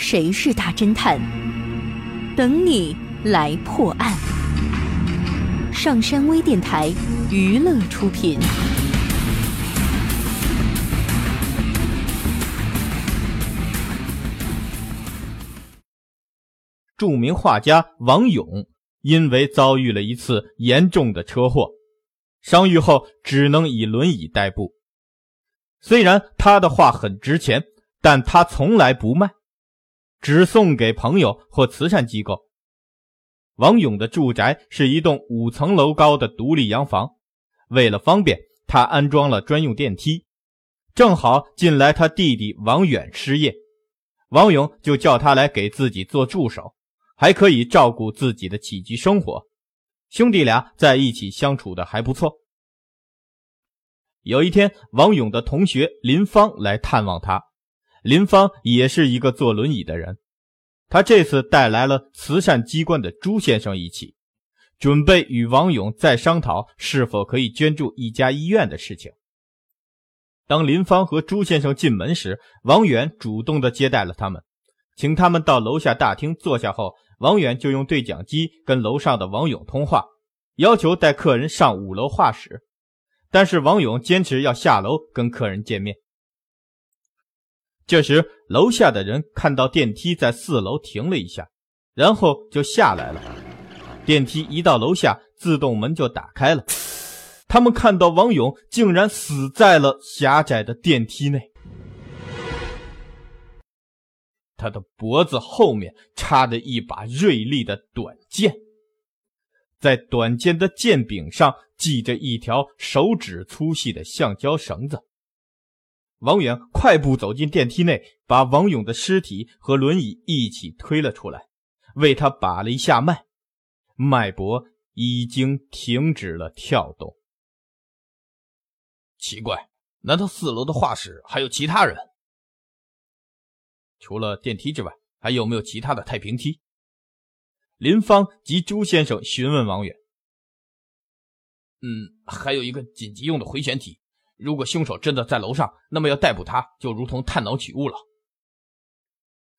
谁是大侦探？等你来破案。上山微电台娱乐出品。著名画家王勇因为遭遇了一次严重的车祸，伤愈后只能以轮椅代步。虽然他的画很值钱，但他从来不卖，只送给朋友或慈善机构。王勇的住宅是一栋五层楼高的独立洋房，为了方便，他安装了专用电梯。正好近来他弟弟王远失业，王勇就叫他来给自己做助手。还可以照顾自己的起居生活，兄弟俩在一起相处的还不错。有一天，王勇的同学林芳来探望他，林芳也是一个坐轮椅的人，他这次带来了慈善机关的朱先生一起，准备与王勇再商讨是否可以捐助一家医院的事情。当林芳和朱先生进门时，王远主动的接待了他们，请他们到楼下大厅坐下后。王远就用对讲机跟楼上的王勇通话，要求带客人上五楼画室，但是王勇坚持要下楼跟客人见面。这时，楼下的人看到电梯在四楼停了一下，然后就下来了。电梯一到楼下，自动门就打开了。他们看到王勇竟然死在了狭窄的电梯内。他的脖子后面插着一把锐利的短剑，在短剑的剑柄上系着一条手指粗细的橡胶绳子。王远快步走进电梯内，把王勇的尸体和轮椅一起推了出来，为他把了一下脉，脉搏已经停止了跳动。奇怪，难道四楼的画室还有其他人？除了电梯之外，还有没有其他的太平梯？林芳及朱先生询问王远。嗯，还有一个紧急用的回旋梯。如果凶手真的在楼上，那么要逮捕他，就如同探脑取物了。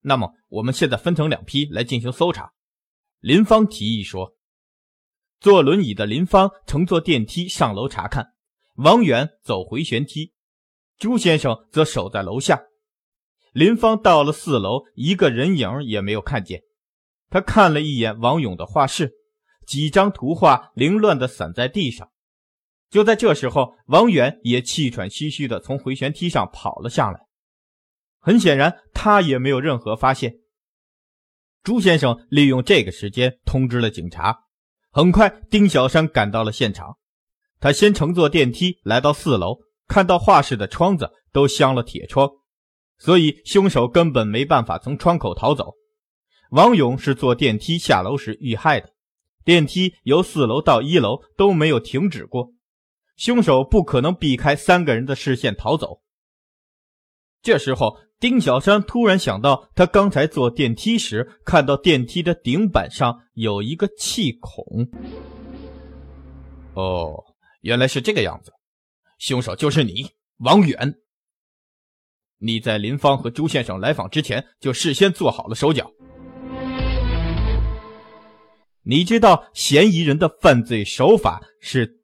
那么，我们现在分成两批来进行搜查。林芳提议说：“坐轮椅的林芳乘坐电梯上楼查看，王远走回旋梯，朱先生则守在楼下。”林芳到了四楼，一个人影也没有看见。他看了一眼王勇的画室，几张图画凌乱地散在地上。就在这时候，王远也气喘吁吁地从回旋梯上跑了下来。很显然，他也没有任何发现。朱先生利用这个时间通知了警察。很快，丁小山赶到了现场。他先乘坐电梯来到四楼，看到画室的窗子都镶了铁窗。所以，凶手根本没办法从窗口逃走。王勇是坐电梯下楼时遇害的，电梯由四楼到一楼都没有停止过，凶手不可能避开三个人的视线逃走。这时候，丁小山突然想到，他刚才坐电梯时看到电梯的顶板上有一个气孔。哦，原来是这个样子，凶手就是你，王远。你在林芳和朱先生来访之前就事先做好了手脚。你知道嫌疑人的犯罪手法是